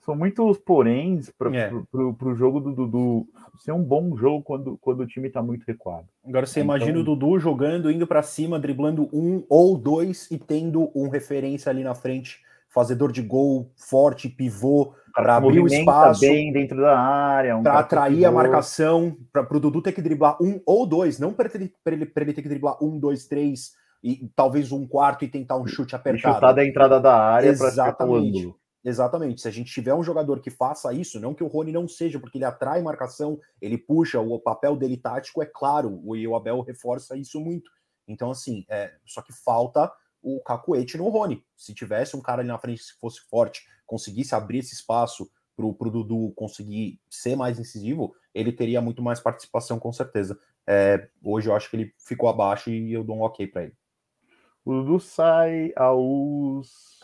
são muitos poréns para é. o jogo do Dudu ser um bom jogo quando, quando o time está muito recuado. Agora você então... imagina o Dudu jogando, indo para cima, driblando um ou dois e tendo um referência ali na frente fazedor de gol forte, pivô, para abrir o espaço. bem dentro da área. Um para atrair a marcação, para o Dudu ter que driblar um ou dois, não para ele, ele, ele ter que driblar um, dois, três, e talvez um quarto e tentar um chute apertado. E chutar da entrada da área Exatamente. Exatamente. Se a gente tiver um jogador que faça isso, não que o Rony não seja, porque ele atrai marcação, ele puxa, o papel dele tático é claro, e o Abel reforça isso muito. Então, assim, é, só que falta o Cacuete no Rony. Se tivesse um cara ali na frente que fosse forte, conseguisse abrir esse espaço para o Dudu conseguir ser mais incisivo, ele teria muito mais participação, com certeza. É, hoje eu acho que ele ficou abaixo e eu dou um ok para ele. O Dudu sai aos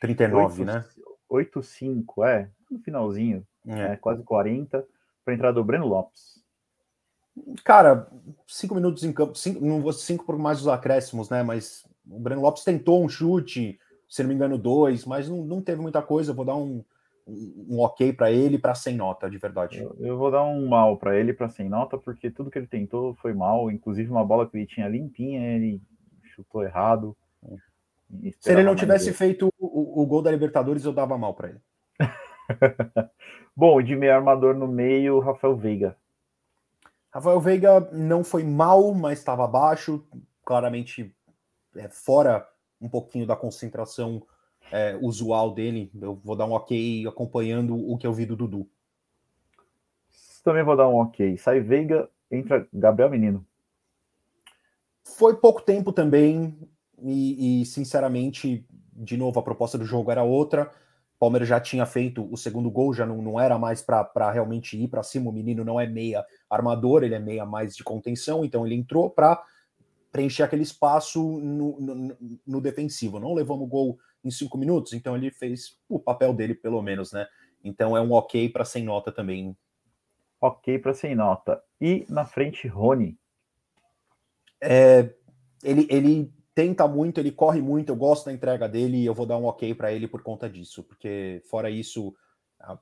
39, 8, né? 8-5, é, no finalzinho, é. é quase 40, para entrar do Breno Lopes. Cara, cinco minutos em campo, cinco, não vou cinco por mais os acréscimos, né? Mas o Breno Lopes tentou um chute, se não me engano, dois, mas não, não teve muita coisa. vou dar um, um, um ok para ele para sem nota, de verdade. Eu, eu vou dar um mal para ele para sem nota, porque tudo que ele tentou foi mal, inclusive uma bola que ele tinha limpinha, ele chutou errado. Se ele não tivesse dele. feito o, o, gol da Libertadores, eu dava mal para ele. *laughs* Bom, de meio armador no meio, Rafael Veiga. Rafael Veiga não foi mal, mas estava abaixo. Claramente é, fora um pouquinho da concentração é, usual dele. Eu vou dar um ok acompanhando o que eu vi do Dudu. Também vou dar um ok. Sai Veiga, entra Gabriel Menino. Foi pouco tempo também, e, e, sinceramente, de novo, a proposta do jogo era outra. O Palmeiras já tinha feito o segundo gol, já não, não era mais para realmente ir para cima. O menino não é meia armador, ele é meia mais de contenção, então ele entrou para preencher aquele espaço no, no, no, defensivo. Não levamos gol em cinco minutos, então ele fez o papel dele, pelo menos, né? Então é um ok para sem nota também. Ok para sem nota. E na frente, Rony. É, ele, ele tenta muito, ele corre muito, eu gosto da entrega dele e eu vou dar um ok para ele por conta disso, porque fora isso, a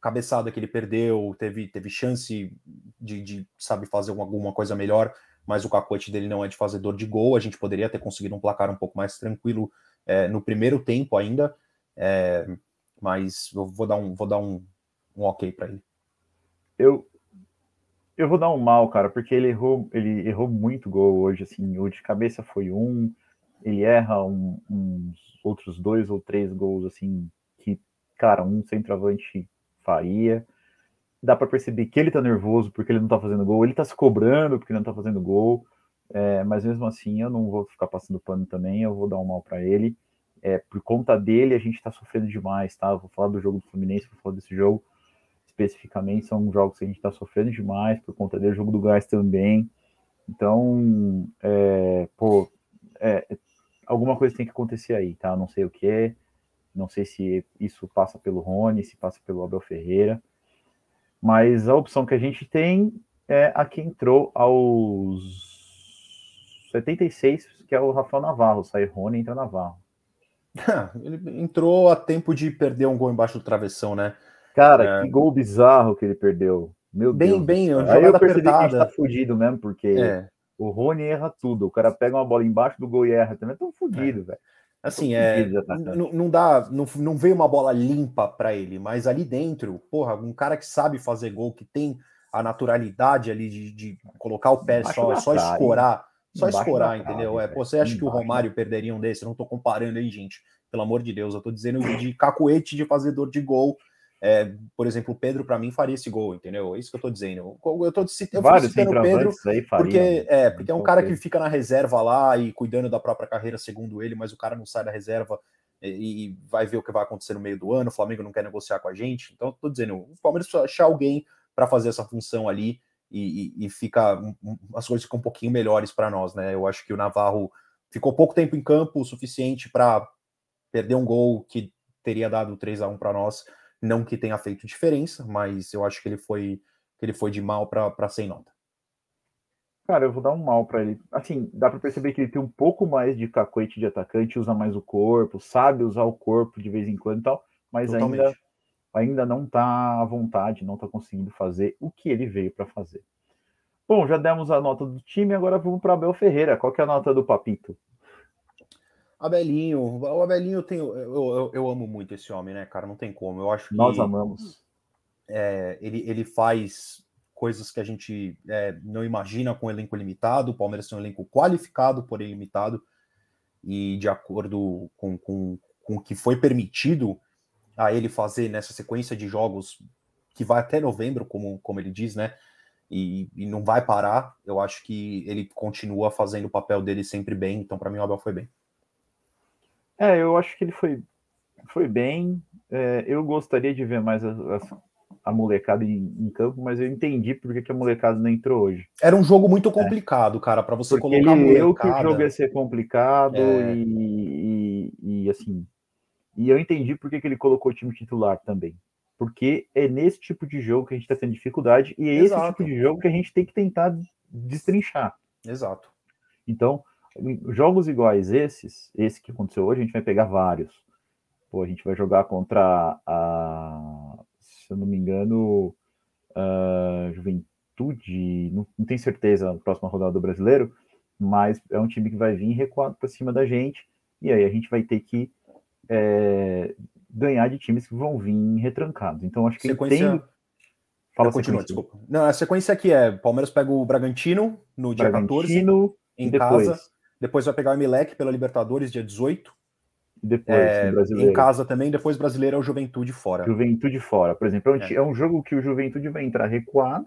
cabeçada que ele perdeu, teve, teve chance de, de sabe, fazer alguma coisa melhor mas o cacoete dele não é de fazedor de gol. A gente poderia ter conseguido um placar um pouco mais tranquilo é, no primeiro tempo ainda, é, mas eu vou dar um, vou dar um, um ok para ele. Eu, eu vou dar um mal, cara, porque ele errou, ele errou muito gol hoje, assim, o de cabeça foi um, ele erra um, uns outros dois ou três gols, assim, que, cara, um centroavante faria dá para perceber que ele tá nervoso porque ele não tá fazendo gol, ele tá se cobrando porque ele não tá fazendo gol, é, mas mesmo assim eu não vou ficar passando pano também, eu vou dar um mal para ele. É, por conta dele, a gente tá sofrendo demais, tá? vou falar do jogo do Fluminense, vou falar desse jogo especificamente, são jogos que a gente tá sofrendo demais por conta dele, jogo do Gás também. Então, é, pô, é, alguma coisa tem que acontecer aí, tá? Não sei o que é, não sei se isso passa pelo Rony, se passa pelo Abel Ferreira, mas a opção que a gente tem é a que entrou aos 76, que é o Rafael Navarro. Sai Rony entra Navarro. *laughs* ele entrou a tempo de perder um gol embaixo do travessão, né? Cara, é... que gol bizarro que ele perdeu. Meu bem, Deus. Bem, bem. Aí eu percebi apertada. que a gente tá fudido mesmo, porque é. o Rony erra tudo. O cara pega uma bola embaixo do gol e erra também. Tão fudido, é. velho. Assim, é, não, não dá, não, não veio uma bola limpa para ele, mas ali dentro, porra, um cara que sabe fazer gol, que tem a naturalidade ali de, de colocar o pé só, só escorar, só escorar, entendeu? É, pô, você acha que o Romário perderia um desse? Eu não tô comparando aí, gente, pelo amor de Deus, eu tô dizendo de cacuete de fazedor de gol é, por exemplo, o Pedro, para mim, faria esse gol, entendeu? É isso que eu tô dizendo. Eu tô citando, Vários citando o Pedro porque, é, porque é um cara que fica na reserva lá e cuidando da própria carreira, segundo ele, mas o cara não sai da reserva e, e vai ver o que vai acontecer no meio do ano. O Flamengo não quer negociar com a gente. Então, eu tô dizendo, o Palmeiras precisa achar alguém para fazer essa função ali e, e, e fica, as coisas ficam um pouquinho melhores para nós, né? Eu acho que o Navarro ficou pouco tempo em campo, o suficiente para perder um gol que teria dado 3 a 1 para nós não que tenha feito diferença, mas eu acho que ele foi que ele foi de mal para sem nota. Cara, eu vou dar um mal para ele. Assim, dá para perceber que ele tem um pouco mais de cacoete de atacante, usa mais o corpo, sabe usar o corpo de vez em quando e tal, mas ainda ainda não tá à vontade, não tá conseguindo fazer o que ele veio para fazer. Bom, já demos a nota do time, agora vamos para Abel Ferreira. Qual que é a nota do Papito? Abelinho, o Abelinho tem. Eu, eu, eu, amo muito esse homem, né, cara? Não tem como. Eu acho que. Nós amamos. É, ele, ele faz coisas que a gente é, não imagina com elenco limitado. O Palmeiras tem um elenco qualificado, porém limitado. E de acordo com, com, com o que foi permitido a ele fazer nessa sequência de jogos que vai até novembro, como, como ele diz, né? E, e não vai parar. Eu acho que ele continua fazendo o papel dele sempre bem. Então, para mim, o Abel foi bem. É, eu acho que ele foi, foi bem. É, eu gostaria de ver mais a, a, a molecada em, em, campo, mas eu entendi porque que a molecada não entrou hoje. Era um jogo muito é. complicado, é. cara, para você porque colocar ele leu que o jogo ia ser complicado é. e, e, e, assim. E eu entendi porque que ele colocou o time titular também. Porque é nesse tipo de jogo que a gente está tendo dificuldade e é Exato. esse tipo de jogo que a gente tem que tentar destrinchar. Exato. Então, jogos iguais esses, esse que aconteceu hoje, a gente vai pegar vários. Pô, a gente vai jogar contra a, se eu não me engano, a Juventude, não, não tenho certeza na próxima rodada do brasileiro, mas é um time que vai vir recuado para cima da gente, e aí a gente vai ter que é, ganhar de times que vão vir retrancados. Então acho que sequência... tem. Fala continua, desculpa. Não, a sequência aqui é: Palmeiras pega o Bragantino no dia Bragantino, 14, em depois. casa. Depois vai pegar o Emelec pela Libertadores, dia 18. Depois, é, em casa também, depois brasileiro é o Juventude fora. Juventude fora, por exemplo. É um, é. é um jogo que o Juventude vai entrar recuado,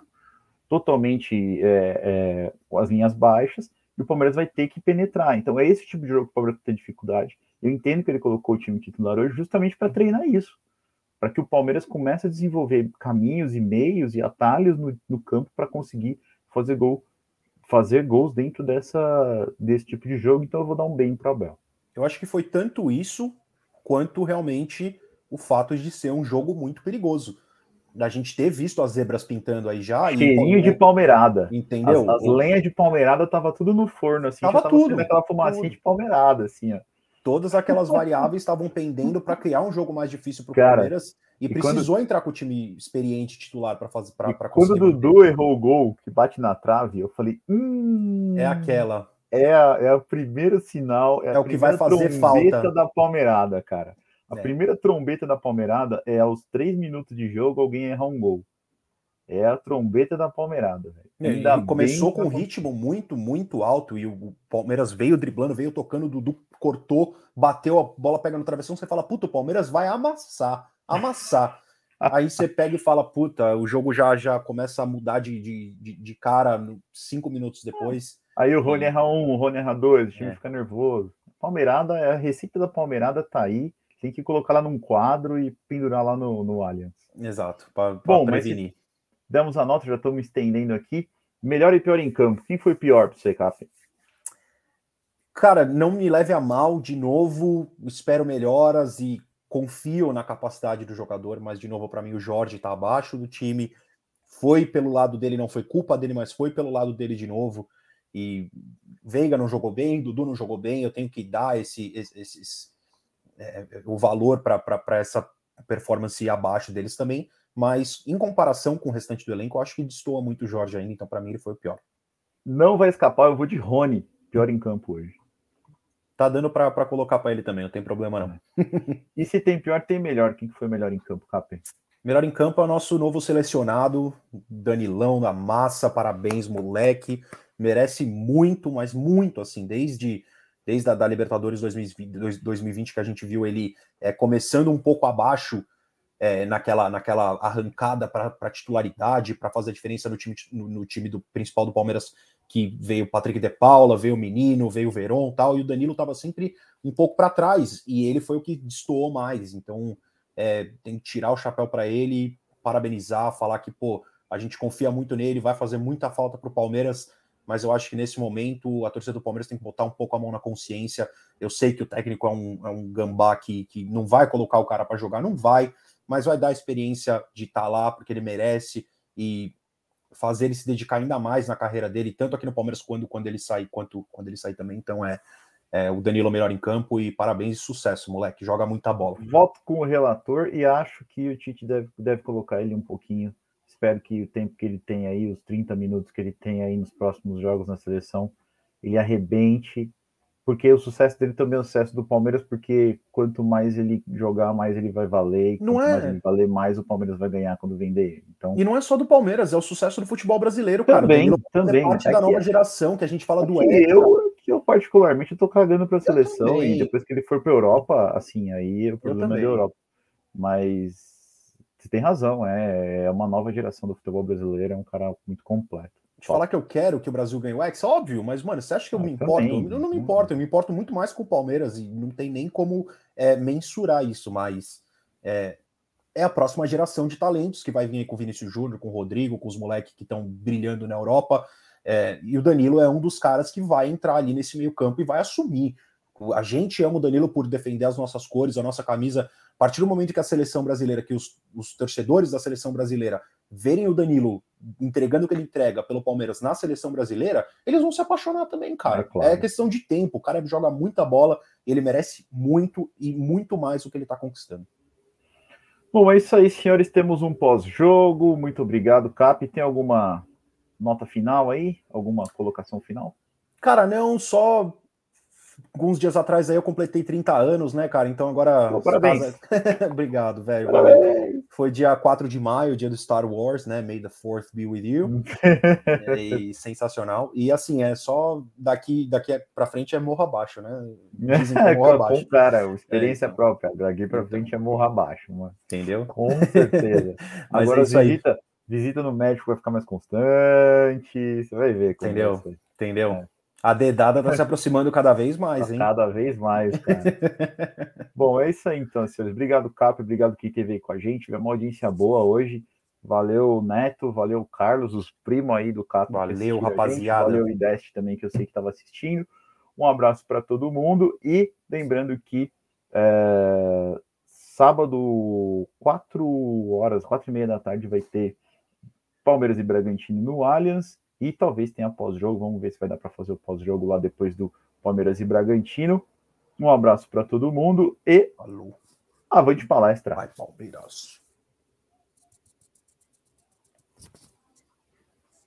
totalmente é, é, com as linhas baixas, e o Palmeiras vai ter que penetrar. Então é esse tipo de jogo que o Palmeiras tem dificuldade. Eu entendo que ele colocou o time titular hoje justamente para treinar isso. Para que o Palmeiras comece a desenvolver caminhos e meios e atalhos no, no campo para conseguir fazer gol fazer gols dentro dessa, desse tipo de jogo, então eu vou dar um bem para o Abel. Eu acho que foi tanto isso quanto realmente o fato de ser um jogo muito perigoso. A gente ter visto as zebras pintando aí já. Cheirinho de palmeirada. Entendeu? As, as lenhas de palmeirada tava tudo no forno, assim. Tava, tava tudo. Aquela fumacinha tudo. de palmeirada, assim, ó. Todas aquelas *laughs* variáveis estavam pendendo para criar um jogo mais difícil para o Palmeiras e, e precisou quando... entrar com o time experiente titular para fazer para Quando o Dudu errou o gol que bate na trave, eu falei, hum, é aquela. É, a, é o primeiro sinal, é, é o que vai fazer falta da Palmeirada, cara. A é. primeira trombeta da Palmeirada é aos três minutos de jogo alguém errar um gol. É a trombeta da Palmeirada. Velho. começou com um ritmo muito, muito alto e o Palmeiras veio driblando, veio tocando, o Dudu cortou, bateu, a bola pega no travessão, você fala, puta, o Palmeiras vai amassar, amassar. Aí você pega e fala, puta, o jogo já, já começa a mudar de, de, de cara cinco minutos depois. Aí o Rony erra um, o Rony erra dois, o time é. fica nervoso. Palmeirada, a receita da Palmeirada tá aí, tem que colocar lá num quadro e pendurar lá no, no Allianz. Exato, para prevenir. Mas demos a nota, já me estendendo aqui. Melhor e pior em campo. Quem foi pior para você, Cap? Cara, não me leve a mal de novo. Espero melhoras e confio na capacidade do jogador, mas de novo para mim o Jorge está abaixo do time. foi pelo lado dele, não foi culpa dele, mas foi pelo lado dele de novo. E Veiga não jogou bem, Dudu não jogou bem, eu tenho que dar esse, esse, é, o valor para essa performance abaixo deles também. Mas em comparação com o restante do elenco, eu acho que destoa muito o Jorge ainda, então para mim ele foi o pior. Não vai escapar, eu vou de Rony, pior em campo hoje. Tá dando para colocar para ele também, não tem problema não. e se tem pior, tem melhor. Quem que foi melhor em campo, Capem? Melhor em campo é o nosso novo selecionado, Danilão da Massa. Parabéns, moleque. Merece muito, mas muito, assim, desde, desde a da Libertadores 2020, 2020 que a gente viu ele é, começando um pouco abaixo é, naquela, naquela arrancada para titularidade, para fazer a diferença no time, no, no, time do principal do Palmeiras, que veio o Patrick de Paula, veio o Menino, veio o Veron tal, e o Danilo estava sempre um pouco para trás, e ele foi o que destoou mais. Então, é, tem que tirar o chapéu para ele, parabenizar, falar que, pô, a gente confia muito nele, vai fazer muita falta para o Palmeiras, mas eu acho que nesse momento a torcida do Palmeiras tem que botar um pouco a mão na consciência. Eu sei que o técnico é um, é um gambá que, que não vai colocar o cara para jogar, não vai, mas vai dar a experiência de estar tá lá porque ele merece e fazer ele se dedicar ainda mais na carreira dele, tanto aqui no Palmeiras quando, quando ele sair, quanto quando ele sair também. Então é, é, o Danilo melhor em campo e parabéns e sucesso, moleque. Joga muita bola. Voto com o relator e acho que o Tite deve, deve colocar ele um pouquinho. Espero que o tempo que ele tem aí, os 30 minutos que ele tem aí nos próximos jogos na seleção, ele arrebente. Porque o sucesso dele também é o sucesso do Palmeiras, porque quanto mais ele jogar, mais ele vai valer. E não é... mais ele valer, mais o Palmeiras vai ganhar quando vender ele. Então... E não é só do Palmeiras, é o sucesso do futebol brasileiro, cara. Também, também. É parte é da nova é... geração que a gente fala é do eu, que eu particularmente tô cagando para a seleção e depois que ele for para Europa, assim, aí o problema é da Europa. Mas você tem razão, é, é uma nova geração do futebol brasileiro, é um cara muito completo. De falar que eu quero que o Brasil ganhe o X, óbvio, mas, mano, você acha que eu ah, me importo? Também, eu não me importo, eu me importo muito mais com o Palmeiras e não tem nem como é, mensurar isso, mas é, é, a próxima geração de talentos que vai vir aí com o Vinícius Júnior, com o Rodrigo, com os moleques que estão brilhando na Europa. É, e o Danilo é um dos caras que vai entrar ali nesse meio campo e vai assumir. A gente ama o Danilo por defender as nossas cores, a nossa camisa. A partir do momento que a seleção brasileira, que os, os torcedores da seleção brasileira verem o Danilo entregando o que ele entrega pelo Palmeiras na seleção brasileira, eles vão se apaixonar também, cara. É, claro. é questão de tempo. O cara joga muita bola, ele merece muito e muito mais o que ele está conquistando. Bom, é isso aí, senhores. Temos um pós-jogo. Muito obrigado, Cap. Tem alguma nota final aí? Alguma colocação final? Cara, não, só alguns dias atrás aí eu completei 30 anos, né, cara? Então agora. Parabéns. *laughs* Obrigado, velho. Foi dia 4 de maio, dia do Star Wars, né? May the Fourth be with you. *laughs* e, sensacional. E assim, é só daqui, daqui pra frente é morro abaixo, né? Dizem que é *laughs* morro abaixo. cara, experiência é, então. própria. Daqui pra frente é morro abaixo, mano. Entendeu? Com certeza. *laughs* agora é visita, visita no médico vai ficar mais constante. Você vai ver. Entendeu? Entendeu? A dedada está se *laughs* aproximando cada vez mais, hein? Cada vez mais, cara. *laughs* Bom, é isso aí então, senhores. Obrigado, Cap, obrigado quem esteve aí com a gente. Tivemos uma audiência boa hoje. Valeu, Neto, valeu, Carlos, os primos aí do Cap. Valeu, rapaziada. Valeu, Ideste também, que eu sei que estava assistindo. Um abraço para todo mundo e lembrando que é, sábado, 4 horas, 4 e meia da tarde, vai ter Palmeiras e Bragantino no Allianz e talvez tenha pós-jogo. Vamos ver se vai dar para fazer o pós-jogo lá depois do Palmeiras e Bragantino. Um abraço para todo mundo e Alô. avante palestra. Vai, Palmeiras.